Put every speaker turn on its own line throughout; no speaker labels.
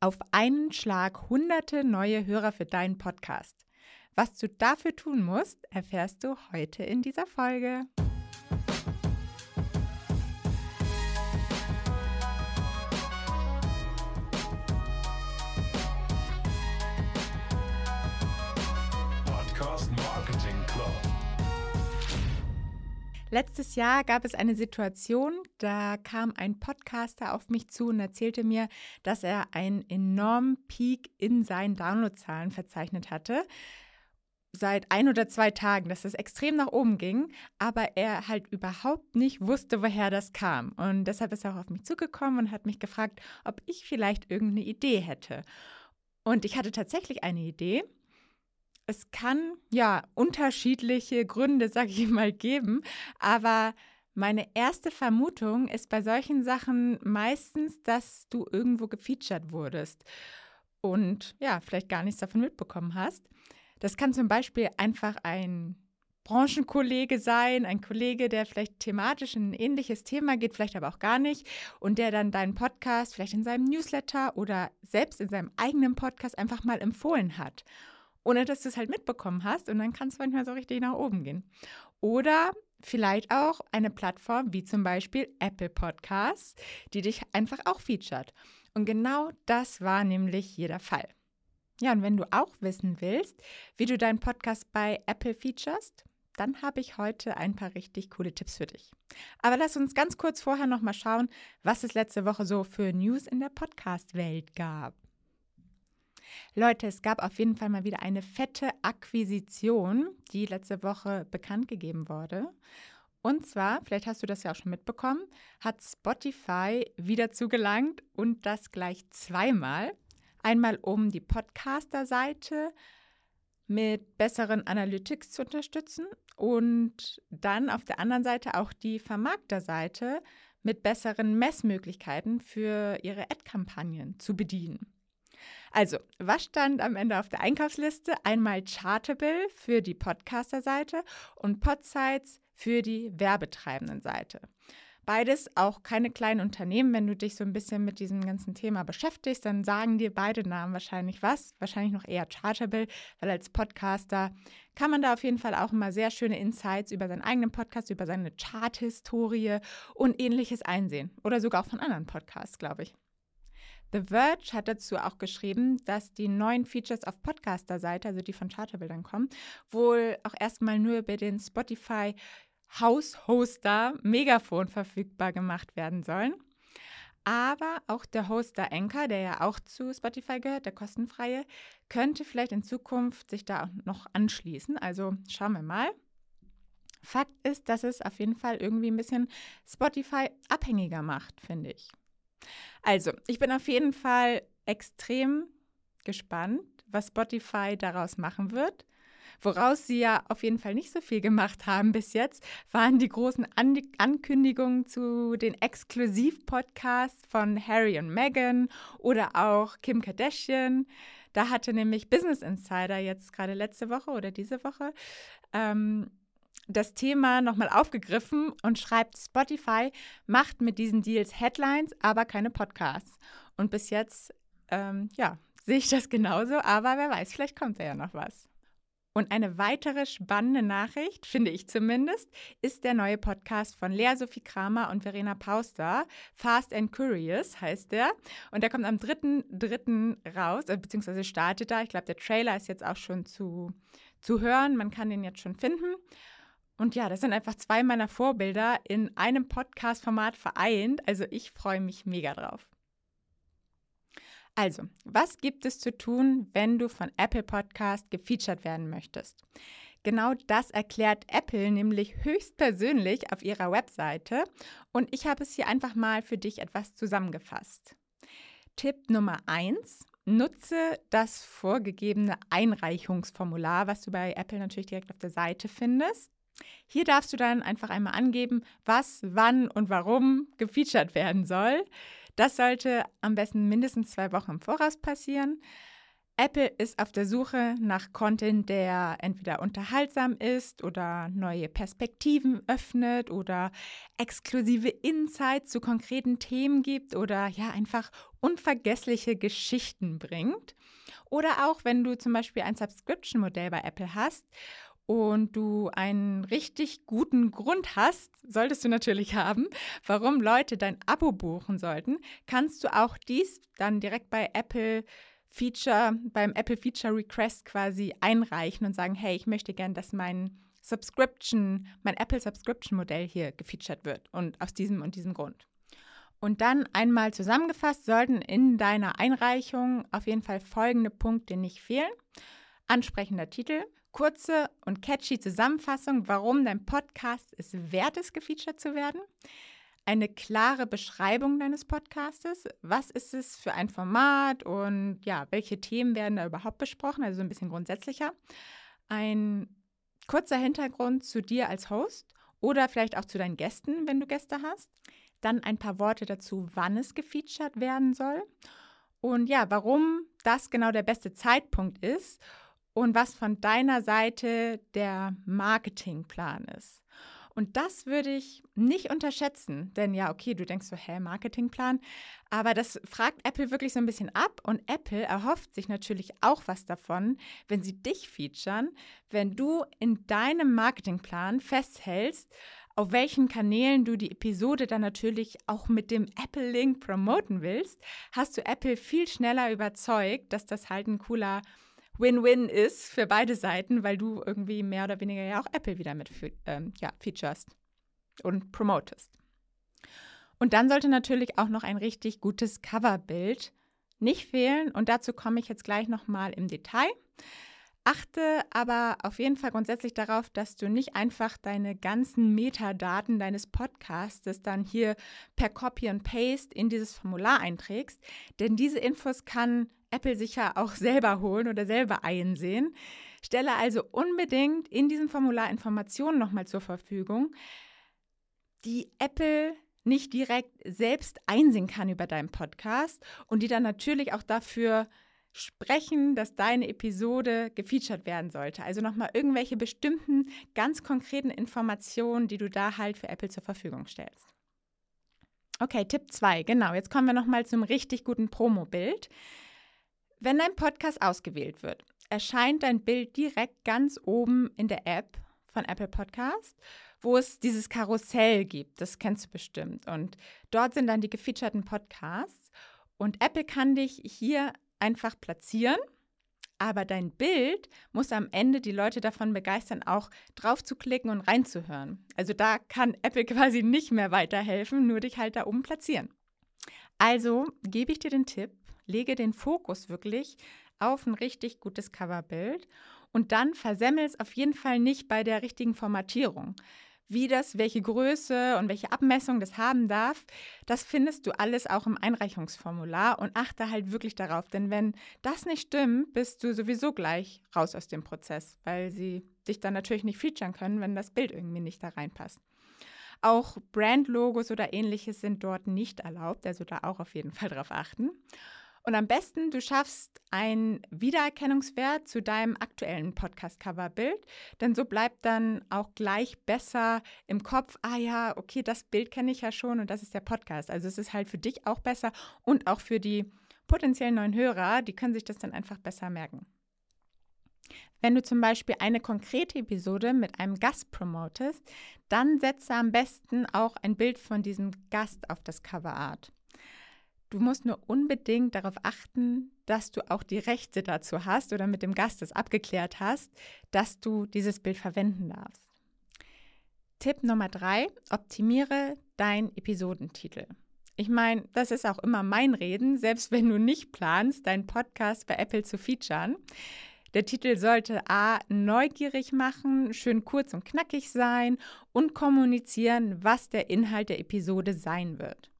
Auf einen Schlag hunderte neue Hörer für deinen Podcast. Was du dafür tun musst, erfährst du heute in dieser Folge. Letztes Jahr gab es eine Situation, da kam ein Podcaster auf mich zu und erzählte mir, dass er einen enormen Peak in seinen Downloadzahlen verzeichnet hatte. Seit ein oder zwei Tagen, dass es extrem nach oben ging, aber er halt überhaupt nicht wusste, woher das kam. Und deshalb ist er auch auf mich zugekommen und hat mich gefragt, ob ich vielleicht irgendeine Idee hätte. Und ich hatte tatsächlich eine Idee es kann ja unterschiedliche Gründe, sage ich mal, geben, aber meine erste Vermutung ist bei solchen Sachen meistens, dass du irgendwo gefeatured wurdest und ja, vielleicht gar nichts davon mitbekommen hast. Das kann zum Beispiel einfach ein Branchenkollege sein, ein Kollege, der vielleicht thematisch in ein ähnliches Thema geht, vielleicht aber auch gar nicht, und der dann deinen Podcast vielleicht in seinem Newsletter oder selbst in seinem eigenen Podcast einfach mal empfohlen hat ohne dass du es halt mitbekommen hast. Und dann kann es manchmal so richtig nach oben gehen. Oder vielleicht auch eine Plattform wie zum Beispiel Apple Podcasts, die dich einfach auch featured. Und genau das war nämlich hier der Fall. Ja, und wenn du auch wissen willst, wie du deinen Podcast bei Apple featurest, dann habe ich heute ein paar richtig coole Tipps für dich. Aber lass uns ganz kurz vorher nochmal schauen, was es letzte Woche so für News in der Podcast-Welt gab. Leute, es gab auf jeden Fall mal wieder eine fette Akquisition, die letzte Woche bekannt gegeben wurde. Und zwar, vielleicht hast du das ja auch schon mitbekommen, hat Spotify wieder zugelangt und das gleich zweimal. Einmal um die Podcaster-Seite mit besseren Analytics zu unterstützen und dann auf der anderen Seite auch die Vermarkter-Seite mit besseren Messmöglichkeiten für ihre Ad-Kampagnen zu bedienen. Also, was stand am Ende auf der Einkaufsliste? Einmal Chartable für die Podcaster-Seite und Podsites für die werbetreibenden Seite. Beides auch keine kleinen Unternehmen. Wenn du dich so ein bisschen mit diesem ganzen Thema beschäftigst, dann sagen dir beide Namen wahrscheinlich was. Wahrscheinlich noch eher Chartable, weil als Podcaster kann man da auf jeden Fall auch immer sehr schöne Insights über seinen eigenen Podcast, über seine Chart-Historie und ähnliches einsehen. Oder sogar auch von anderen Podcasts, glaube ich. The Verge hat dazu auch geschrieben, dass die neuen Features auf Podcaster-Seite, also die von Charterbildern kommen, wohl auch erstmal nur über den Spotify House-Hoster Megafon verfügbar gemacht werden sollen. Aber auch der Hoster Anchor, der ja auch zu Spotify gehört, der kostenfreie, könnte vielleicht in Zukunft sich da noch anschließen. Also schauen wir mal. Fakt ist, dass es auf jeden Fall irgendwie ein bisschen Spotify abhängiger macht, finde ich. Also, ich bin auf jeden Fall extrem gespannt, was Spotify daraus machen wird. Woraus sie ja auf jeden Fall nicht so viel gemacht haben bis jetzt, waren die großen An Ankündigungen zu den Exklusiv-Podcasts von Harry und Meghan oder auch Kim Kardashian. Da hatte nämlich Business Insider jetzt gerade letzte Woche oder diese Woche ähm, das Thema nochmal aufgegriffen und schreibt, Spotify macht mit diesen Deals Headlines, aber keine Podcasts. Und bis jetzt, ähm, ja, sehe ich das genauso, aber wer weiß, vielleicht kommt da ja noch was. Und eine weitere spannende Nachricht, finde ich zumindest, ist der neue Podcast von Lea Sophie Kramer und Verena Pauster. Fast and Curious heißt der. Und der kommt am 3.3. raus, äh, beziehungsweise startet da. Ich glaube, der Trailer ist jetzt auch schon zu, zu hören. Man kann den jetzt schon finden. Und ja, das sind einfach zwei meiner Vorbilder in einem Podcast-Format vereint. Also ich freue mich mega drauf. Also, was gibt es zu tun, wenn du von Apple Podcast gefeatured werden möchtest? Genau das erklärt Apple nämlich höchstpersönlich auf ihrer Webseite und ich habe es hier einfach mal für dich etwas zusammengefasst. Tipp Nummer 1. Nutze das vorgegebene Einreichungsformular, was du bei Apple natürlich direkt auf der Seite findest. Hier darfst du dann einfach einmal angeben, was, wann und warum gefeatured werden soll. Das sollte am besten mindestens zwei Wochen im Voraus passieren. Apple ist auf der Suche nach Content, der entweder unterhaltsam ist oder neue Perspektiven öffnet oder exklusive Insights zu konkreten Themen gibt oder ja einfach unvergessliche Geschichten bringt. Oder auch wenn du zum Beispiel ein Subscription-Modell bei Apple hast und du einen richtig guten Grund hast, solltest du natürlich haben, warum Leute dein Abo buchen sollten, kannst du auch dies dann direkt bei Apple Feature, beim Apple Feature Request quasi einreichen und sagen, hey, ich möchte gern, dass mein Subscription, mein Apple Subscription Modell hier gefeatured wird und aus diesem und diesem Grund. Und dann einmal zusammengefasst sollten in deiner Einreichung auf jeden Fall folgende Punkte nicht fehlen. Ansprechender Titel, kurze und catchy Zusammenfassung, warum dein Podcast es wert ist, gefeatured zu werden eine klare Beschreibung deines Podcastes. Was ist es für ein Format und ja, welche Themen werden da überhaupt besprochen? Also so ein bisschen grundsätzlicher. Ein kurzer Hintergrund zu dir als Host oder vielleicht auch zu deinen Gästen, wenn du Gäste hast. Dann ein paar Worte dazu, wann es gefeatured werden soll. Und ja, warum das genau der beste Zeitpunkt ist und was von deiner Seite der Marketingplan ist. Und das würde ich nicht unterschätzen, denn ja, okay, du denkst so, hä, Marketingplan, aber das fragt Apple wirklich so ein bisschen ab und Apple erhofft sich natürlich auch was davon, wenn sie dich featuren, wenn du in deinem Marketingplan festhältst, auf welchen Kanälen du die Episode dann natürlich auch mit dem Apple-Link promoten willst, hast du Apple viel schneller überzeugt, dass das halt ein cooler Win-Win ist für beide Seiten, weil du irgendwie mehr oder weniger ja auch Apple wieder mit ähm, ja, featurest und promotest. Und dann sollte natürlich auch noch ein richtig gutes Coverbild nicht fehlen und dazu komme ich jetzt gleich nochmal im Detail. Achte aber auf jeden Fall grundsätzlich darauf, dass du nicht einfach deine ganzen Metadaten deines Podcasts dann hier per Copy und Paste in dieses Formular einträgst, denn diese Infos kann Apple sicher auch selber holen oder selber einsehen. Stelle also unbedingt in diesem Formular Informationen nochmal zur Verfügung, die Apple nicht direkt selbst einsehen kann über deinen Podcast und die dann natürlich auch dafür sprechen, dass deine Episode gefeatured werden sollte. Also nochmal irgendwelche bestimmten, ganz konkreten Informationen, die du da halt für Apple zur Verfügung stellst. Okay, Tipp 2, genau. Jetzt kommen wir nochmal zum richtig guten Promo-Bild. Wenn dein Podcast ausgewählt wird, erscheint dein Bild direkt ganz oben in der App von Apple Podcast, wo es dieses Karussell gibt. Das kennst du bestimmt. Und dort sind dann die gefeaturten Podcasts. Und Apple kann dich hier einfach platzieren. Aber dein Bild muss am Ende die Leute davon begeistern, auch drauf zu klicken und reinzuhören. Also da kann Apple quasi nicht mehr weiterhelfen, nur dich halt da oben platzieren. Also gebe ich dir den Tipp, lege den Fokus wirklich auf ein richtig gutes Coverbild und dann versemmel es auf jeden Fall nicht bei der richtigen Formatierung. Wie das, welche Größe und welche Abmessung das haben darf, das findest du alles auch im Einreichungsformular und achte halt wirklich darauf, denn wenn das nicht stimmt, bist du sowieso gleich raus aus dem Prozess, weil sie dich dann natürlich nicht featuren können, wenn das Bild irgendwie nicht da reinpasst. Auch Brandlogos oder ähnliches sind dort nicht erlaubt, also da auch auf jeden Fall drauf achten. Und am besten, du schaffst einen Wiedererkennungswert zu deinem aktuellen Podcast-Coverbild, denn so bleibt dann auch gleich besser im Kopf, ah ja, okay, das Bild kenne ich ja schon und das ist der Podcast. Also es ist halt für dich auch besser und auch für die potenziellen neuen Hörer, die können sich das dann einfach besser merken. Wenn du zum Beispiel eine konkrete Episode mit einem Gast promotest, dann setze am besten auch ein Bild von diesem Gast auf das Coverart. Du musst nur unbedingt darauf achten, dass du auch die Rechte dazu hast oder mit dem Gast das abgeklärt hast, dass du dieses Bild verwenden darfst. Tipp Nummer drei, optimiere deinen Episodentitel. Ich meine, das ist auch immer mein Reden, selbst wenn du nicht planst, deinen Podcast bei Apple zu featuren. Der Titel sollte A, neugierig machen, schön kurz und knackig sein und kommunizieren, was der Inhalt der Episode sein wird.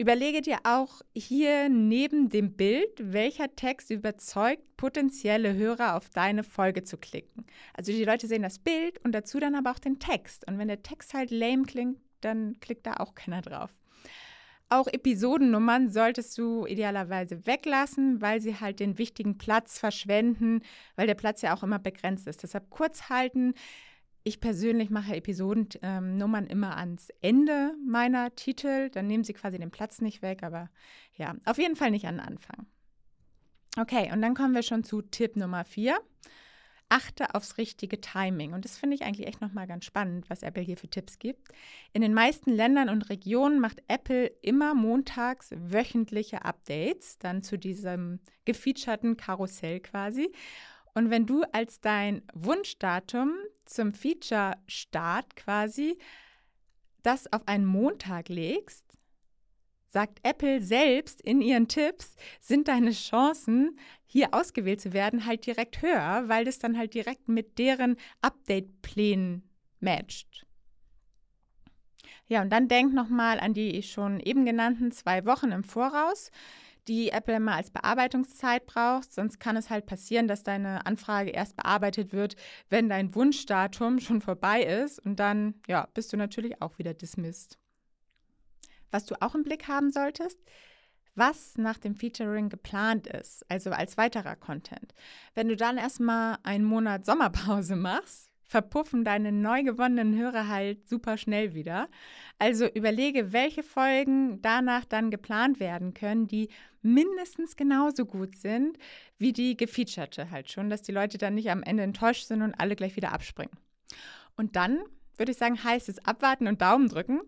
Überlege dir auch hier neben dem Bild, welcher Text überzeugt potenzielle Hörer auf deine Folge zu klicken. Also die Leute sehen das Bild und dazu dann aber auch den Text. Und wenn der Text halt lame klingt, dann klickt da auch keiner drauf. Auch Episodennummern solltest du idealerweise weglassen, weil sie halt den wichtigen Platz verschwenden, weil der Platz ja auch immer begrenzt ist. Deshalb kurz halten. Ich persönlich mache Episodennummern ähm, immer ans Ende meiner Titel. Dann nehmen sie quasi den Platz nicht weg, aber ja, auf jeden Fall nicht an den Anfang. Okay, und dann kommen wir schon zu Tipp Nummer vier achte aufs richtige Timing. Und das finde ich eigentlich echt nochmal ganz spannend, was Apple hier für Tipps gibt. In den meisten Ländern und Regionen macht Apple immer montags wöchentliche Updates, dann zu diesem gefeaturten Karussell quasi. Und wenn du als dein Wunschdatum zum Feature-Start quasi das auf einen Montag legst, sagt Apple selbst in ihren Tipps, sind deine Chancen, hier ausgewählt zu werden, halt direkt höher, weil das dann halt direkt mit deren Update-Plänen matcht. Ja, und dann denk nochmal an die schon eben genannten zwei Wochen im Voraus, die Apple immer als Bearbeitungszeit braucht. Sonst kann es halt passieren, dass deine Anfrage erst bearbeitet wird, wenn dein Wunschdatum schon vorbei ist. Und dann, ja, bist du natürlich auch wieder dismissed. Was du auch im Blick haben solltest, was nach dem Featuring geplant ist, also als weiterer Content. Wenn du dann erstmal einen Monat Sommerpause machst, verpuffen deine neu gewonnenen Hörer halt super schnell wieder. Also überlege, welche Folgen danach dann geplant werden können, die mindestens genauso gut sind wie die gefeaturete halt schon, dass die Leute dann nicht am Ende enttäuscht sind und alle gleich wieder abspringen. Und dann würde ich sagen, heißt es abwarten und Daumen drücken.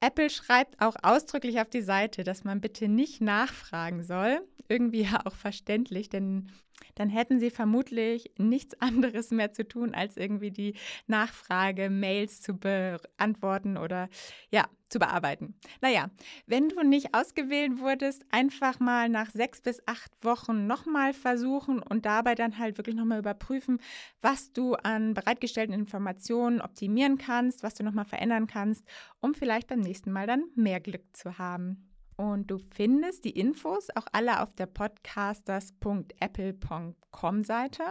Apple schreibt auch ausdrücklich auf die Seite, dass man bitte nicht nachfragen soll. Irgendwie ja auch verständlich, denn dann hätten sie vermutlich nichts anderes mehr zu tun, als irgendwie die Nachfrage, Mails zu beantworten oder ja, zu bearbeiten. Naja, wenn du nicht ausgewählt wurdest, einfach mal nach sechs bis acht Wochen nochmal versuchen und dabei dann halt wirklich nochmal überprüfen, was du an bereitgestellten Informationen optimieren kannst, was du nochmal verändern kannst, um vielleicht beim nächsten Mal dann mehr Glück zu haben. Und du findest die Infos auch alle auf der podcasters.apple.com Seite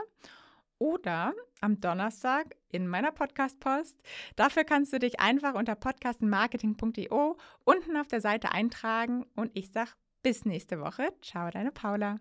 oder am Donnerstag in meiner Podcast-Post. Dafür kannst du dich einfach unter podcastmarketing.io unten auf der Seite eintragen und ich sage bis nächste Woche. Ciao, deine Paula.